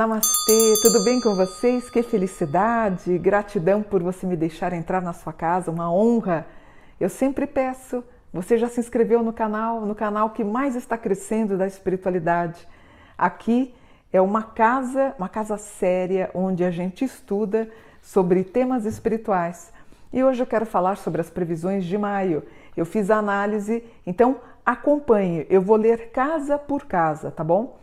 Namastê, tudo bem com vocês? Que felicidade, gratidão por você me deixar entrar na sua casa, uma honra. Eu sempre peço, você já se inscreveu no canal, no canal que mais está crescendo da espiritualidade. Aqui é uma casa, uma casa séria onde a gente estuda sobre temas espirituais. E hoje eu quero falar sobre as previsões de maio. Eu fiz a análise, então acompanhe. Eu vou ler casa por casa, tá bom?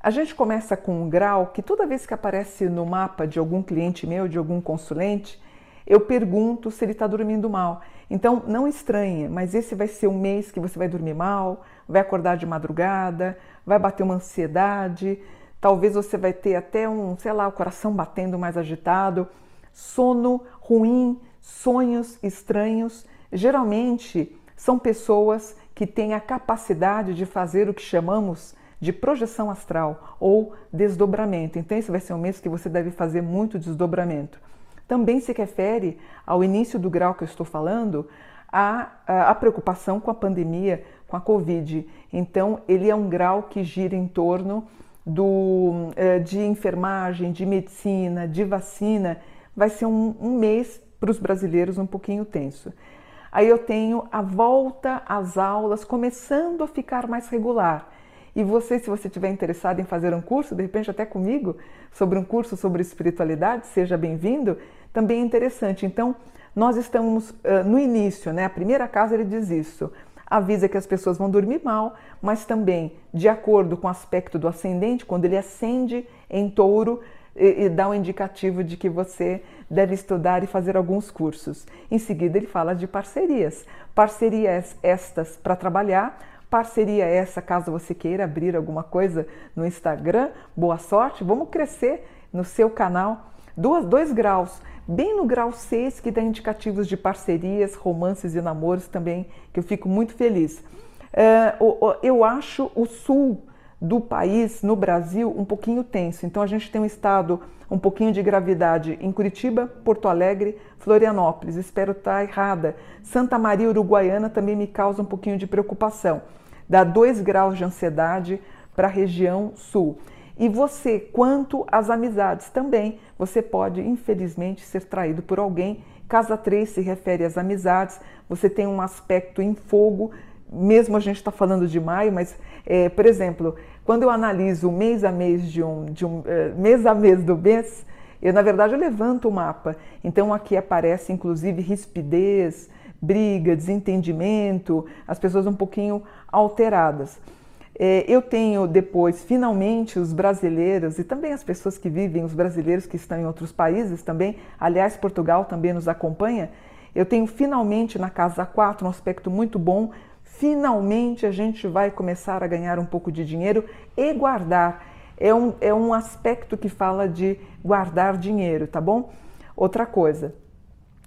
A gente começa com um grau que toda vez que aparece no mapa de algum cliente meu, de algum consulente, eu pergunto se ele está dormindo mal. Então não estranhe, mas esse vai ser um mês que você vai dormir mal, vai acordar de madrugada, vai bater uma ansiedade, talvez você vai ter até um, sei lá, o coração batendo mais agitado, sono ruim, sonhos estranhos. Geralmente são pessoas que têm a capacidade de fazer o que chamamos de projeção astral ou desdobramento. Então, esse vai ser um mês que você deve fazer muito desdobramento. Também se refere ao início do grau que eu estou falando, a, a, a preocupação com a pandemia, com a Covid. Então, ele é um grau que gira em torno do, eh, de enfermagem, de medicina, de vacina. Vai ser um, um mês para os brasileiros um pouquinho tenso. Aí eu tenho a volta às aulas começando a ficar mais regular. E você, se você estiver interessado em fazer um curso, de repente até comigo, sobre um curso sobre espiritualidade, seja bem-vindo, também é interessante. Então, nós estamos uh, no início, né? A primeira casa ele diz isso. Avisa que as pessoas vão dormir mal, mas também, de acordo com o aspecto do ascendente, quando ele ascende em touro, e, e dá um indicativo de que você deve estudar e fazer alguns cursos. Em seguida, ele fala de parcerias. Parcerias estas para trabalhar, parceria essa, caso você queira abrir alguma coisa no Instagram. Boa sorte, vamos crescer no seu canal. Duas, dois graus, bem no grau 6, que dá indicativos de parcerias, romances e namoros também, que eu fico muito feliz. Uh, eu acho o sul do país, no Brasil, um pouquinho tenso. Então a gente tem um estado um pouquinho de gravidade em Curitiba, Porto Alegre, Florianópolis. Espero estar errada. Santa Maria Uruguaiana também me causa um pouquinho de preocupação dá 2 graus de ansiedade para a região sul. E você, quanto às amizades, também você pode, infelizmente, ser traído por alguém. Casa 3 se refere às amizades, você tem um aspecto em fogo, mesmo a gente está falando de maio, mas, é, por exemplo, quando eu analiso mês a mês de um, de um é, mês a mês do mês, eu na verdade eu levanto o mapa. Então aqui aparece inclusive rispidez, briga, desentendimento, as pessoas um pouquinho alteradas. É, eu tenho depois, finalmente, os brasileiros e também as pessoas que vivem, os brasileiros que estão em outros países também, aliás, Portugal também nos acompanha. Eu tenho finalmente na casa 4 um aspecto muito bom. Finalmente a gente vai começar a ganhar um pouco de dinheiro e guardar. É um, é um aspecto que fala de guardar dinheiro, tá bom? Outra coisa,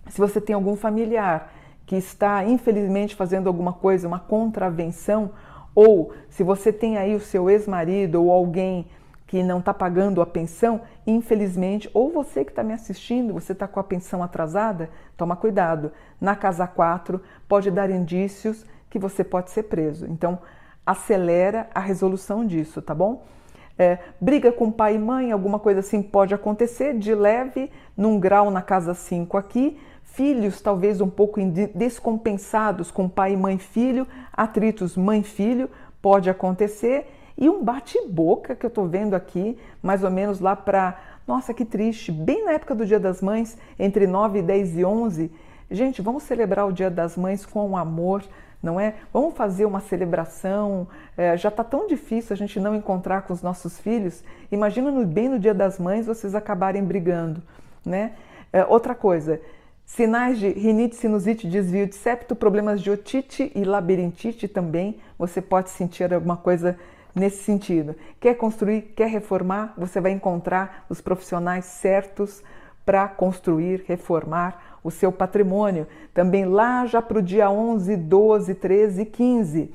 se você tem algum familiar que está infelizmente fazendo alguma coisa, uma contravenção, ou se você tem aí o seu ex-marido ou alguém que não está pagando a pensão, infelizmente, ou você que está me assistindo, você está com a pensão atrasada, toma cuidado. Na casa 4 pode dar indícios que você pode ser preso. Então, acelera a resolução disso, tá bom? É, briga com pai e mãe, alguma coisa assim pode acontecer de leve, num grau na casa 5 aqui, filhos talvez um pouco descompensados com pai, mãe, filho, atritos mãe-filho, pode acontecer, e um bate-boca que eu estou vendo aqui, mais ou menos lá para, nossa, que triste, bem na época do Dia das Mães, entre 9, 10 e 11. Gente, vamos celebrar o Dia das Mães com amor, não é? Vamos fazer uma celebração. É, já está tão difícil a gente não encontrar com os nossos filhos. Imagina no, bem no Dia das Mães vocês acabarem brigando, né? É, outra coisa, Sinais de rinite, sinusite, desvio de septo, problemas de otite e labirintite também. Você pode sentir alguma coisa nesse sentido. Quer construir, quer reformar, você vai encontrar os profissionais certos para construir, reformar o seu patrimônio. Também lá já para o dia 11, 12, 13 e 15.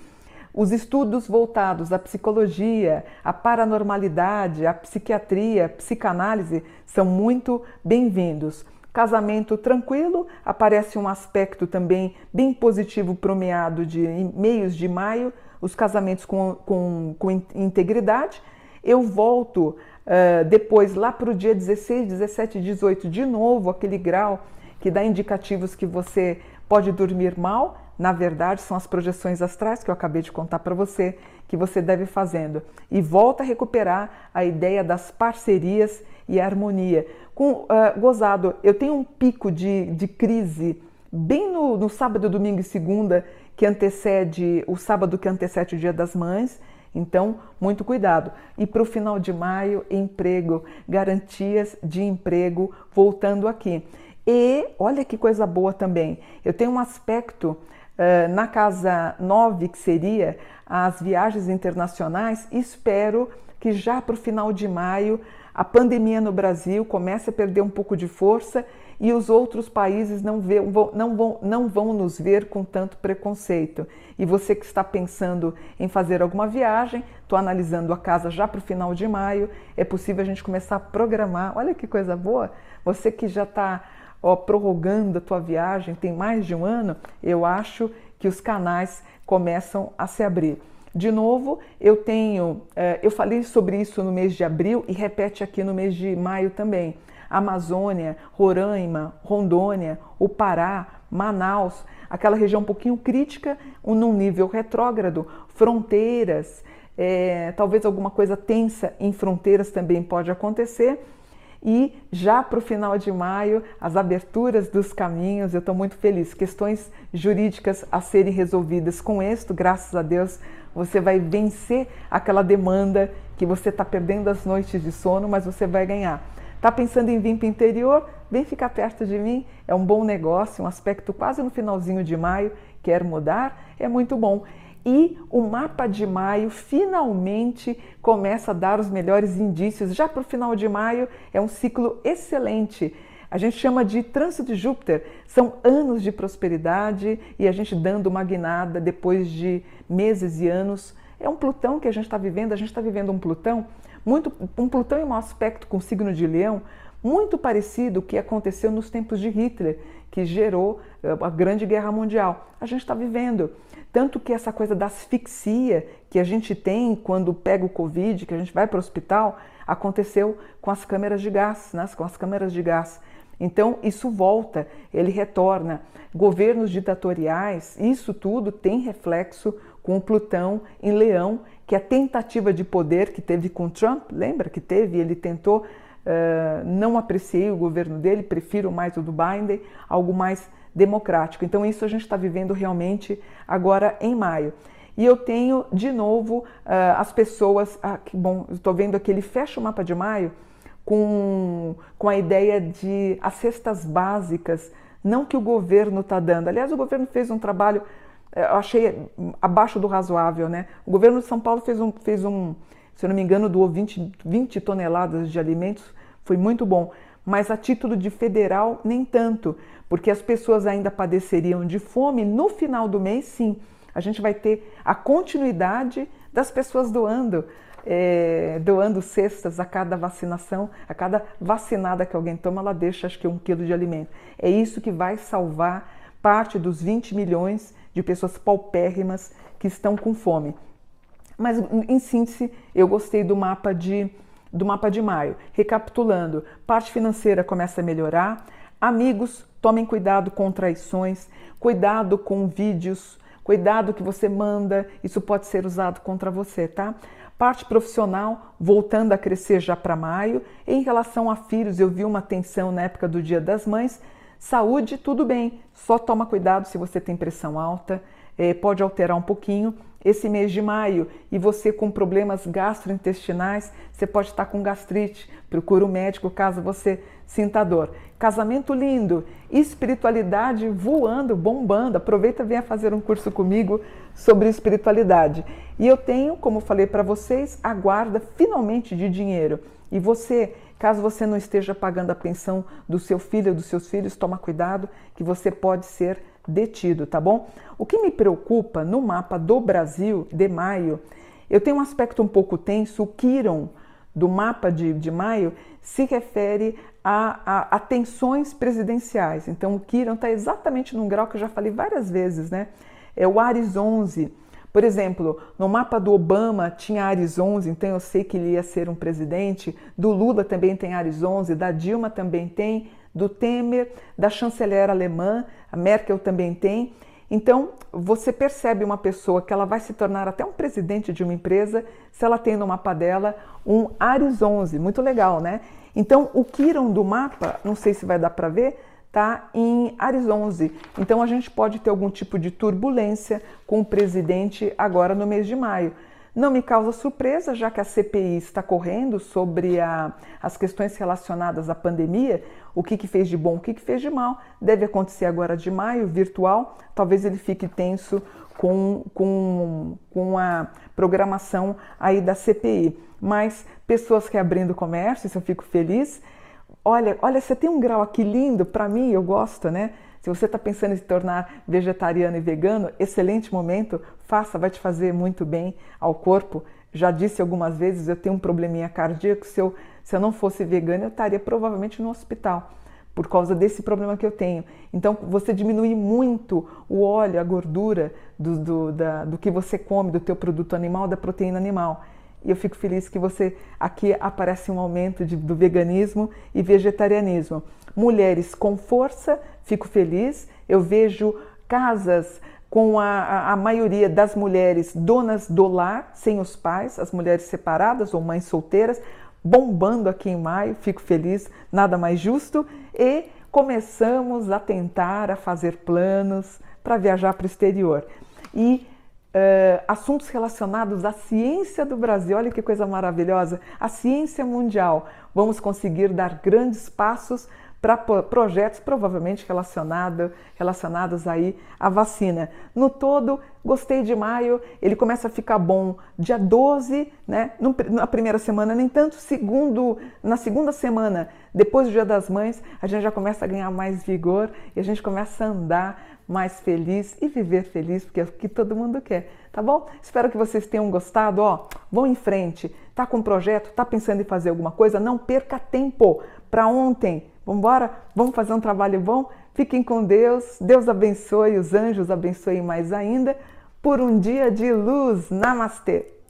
Os estudos voltados à psicologia, à paranormalidade, à psiquiatria, à psicanálise são muito bem-vindos. Casamento tranquilo, aparece um aspecto também bem positivo para o meado de meios de maio, os casamentos com, com, com integridade. Eu volto uh, depois lá para o dia 16, 17, 18, de novo aquele grau que dá indicativos que você pode dormir mal. Na verdade, são as projeções astrais que eu acabei de contar para você que você deve fazendo. E volta a recuperar a ideia das parcerias e harmonia. Com, uh, gozado, eu tenho um pico de, de crise bem no, no sábado, domingo e segunda, que antecede o sábado que antecede o Dia das Mães. Então, muito cuidado. E para o final de maio, emprego, garantias de emprego voltando aqui. E olha que coisa boa também. Eu tenho um aspecto uh, na casa 9, que seria as viagens internacionais. Espero que já para o final de maio a pandemia no Brasil começa a perder um pouco de força e os outros países não, vê, não, vão, não vão nos ver com tanto preconceito. E você que está pensando em fazer alguma viagem, estou analisando a casa já para o final de maio, é possível a gente começar a programar. Olha que coisa boa! Você que já está prorrogando a tua viagem, tem mais de um ano, eu acho que os canais começam a se abrir. De novo, eu tenho, eh, eu falei sobre isso no mês de abril e repete aqui no mês de maio também. Amazônia, Roraima, Rondônia, o Pará, Manaus, aquela região um pouquinho crítica, num nível retrógrado, fronteiras, é, talvez alguma coisa tensa em fronteiras também pode acontecer. E já para o final de maio, as aberturas dos caminhos, eu estou muito feliz. Questões jurídicas a serem resolvidas com êxito, graças a Deus, você vai vencer aquela demanda que você está perdendo as noites de sono, mas você vai ganhar. Está pensando em vir para o interior? Vem ficar perto de mim, é um bom negócio, um aspecto quase no finalzinho de maio, quer mudar, é muito bom. E o mapa de maio finalmente começa a dar os melhores indícios. Já para o final de maio é um ciclo excelente. A gente chama de trânsito de Júpiter. São anos de prosperidade e a gente dando uma guinada depois de meses e anos. É um Plutão que a gente está vivendo. A gente está vivendo um Plutão muito, um Plutão em um aspecto com o signo de Leão muito parecido o que aconteceu nos tempos de Hitler, que gerou eh, a Grande Guerra Mundial. A gente está vivendo. Tanto que essa coisa da asfixia que a gente tem quando pega o Covid, que a gente vai para o hospital, aconteceu com as câmeras de gás, né? com as câmeras de gás. Então, isso volta, ele retorna. Governos ditatoriais, isso tudo tem reflexo com o Plutão em Leão, que a tentativa de poder que teve com Trump, lembra que teve? Ele tentou, uh, não apreciei o governo dele, prefiro mais o do Biden, algo mais democrático. Então, isso a gente está vivendo realmente agora em maio. E eu tenho de novo uh, as pessoas. Ah, que bom, estou vendo aqui, ele fecha o mapa de maio com, com a ideia de as cestas básicas, não que o governo está dando. Aliás, o governo fez um trabalho, eh, eu achei abaixo do razoável, né? O governo de São Paulo fez um, fez um se eu não me engano, doou 20, 20 toneladas de alimentos, foi muito bom. Mas a título de federal, nem tanto, porque as pessoas ainda padeceriam de fome, no final do mês, sim, a gente vai ter a continuidade das pessoas doando, é, doando cestas a cada vacinação, a cada vacinada que alguém toma, ela deixa acho que um quilo de alimento. É isso que vai salvar parte dos 20 milhões de pessoas paupérrimas que estão com fome. Mas em síntese, eu gostei do mapa de do mapa de maio. Recapitulando, parte financeira começa a melhorar, Amigos, tomem cuidado com traições, cuidado com vídeos, cuidado que você manda, isso pode ser usado contra você, tá? Parte profissional voltando a crescer já para maio. Em relação a filhos, eu vi uma tensão na época do Dia das Mães. Saúde, tudo bem, só toma cuidado se você tem pressão alta, é, pode alterar um pouquinho esse mês de maio e você com problemas gastrointestinais, você pode estar com gastrite. Procura o um médico caso você sinta dor. Casamento lindo, espiritualidade voando, bombando. Aproveita e venha fazer um curso comigo sobre espiritualidade. E eu tenho, como falei para vocês, a guarda finalmente de dinheiro. E você, caso você não esteja pagando a pensão do seu filho ou dos seus filhos, toma cuidado que você pode ser detido, tá bom? O que me preocupa no mapa do Brasil de maio, eu tenho um aspecto um pouco tenso, o Quiron do mapa de, de maio se refere a, a, a tensões presidenciais. Então o Kiron está exatamente num grau que eu já falei várias vezes, né? É o Ares 11. Por exemplo, no mapa do Obama tinha Ares 11, então eu sei que ele ia ser um presidente. Do Lula também tem Ares 11, da Dilma também tem, do Temer, da chanceler alemã, a Merkel também tem. Então, você percebe uma pessoa que ela vai se tornar até um presidente de uma empresa se ela tem no mapa dela um Ares 11, muito legal, né? Então, o Kiron do mapa, não sei se vai dar para ver, tá em Ares 11. Então, a gente pode ter algum tipo de turbulência com o presidente agora no mês de maio. Não me causa surpresa, já que a CPI está correndo sobre a, as questões relacionadas à pandemia, o que, que fez de bom, o que, que fez de mal. Deve acontecer agora de maio, virtual. Talvez ele fique tenso com, com, com a programação aí da CPI. Mas pessoas reabrindo comércio, isso eu fico feliz. Olha, olha, você tem um grau aqui lindo, para mim, eu gosto, né? Se você está pensando em se tornar vegetariano e vegano, excelente momento, faça, vai te fazer muito bem ao corpo. Já disse algumas vezes, eu tenho um probleminha cardíaco, se eu, se eu não fosse vegano, eu estaria provavelmente no hospital por causa desse problema que eu tenho. Então, você diminui muito o óleo, a gordura do, do, da, do que você come, do teu produto animal, da proteína animal. E eu fico feliz que você aqui aparece um aumento de, do veganismo e vegetarianismo. Mulheres com força, fico feliz. Eu vejo casas com a, a, maioria das mulheres donas do lar, sem os pais, as mulheres separadas ou mães solteiras, bombando aqui em maio, fico feliz, nada mais justo. E começamos a tentar a fazer planos para viajar para o exterior. E uh, assuntos relacionados à ciência do Brasil, olha que coisa maravilhosa, a ciência mundial. Vamos conseguir dar grandes passos para projetos provavelmente relacionado, relacionados aí à vacina. No todo, gostei de maio, ele começa a ficar bom dia 12, né? Na primeira semana, nem tanto, segundo, na segunda semana, depois do Dia das Mães, a gente já começa a ganhar mais vigor e a gente começa a andar mais feliz e viver feliz, porque é o que todo mundo quer, tá bom? Espero que vocês tenham gostado, ó, vão em frente, tá com um projeto, tá pensando em fazer alguma coisa, não perca tempo para ontem, Vamos embora? Vamos fazer um trabalho bom? Fiquem com Deus. Deus abençoe, os anjos abençoem mais ainda por um dia de luz. Namastê!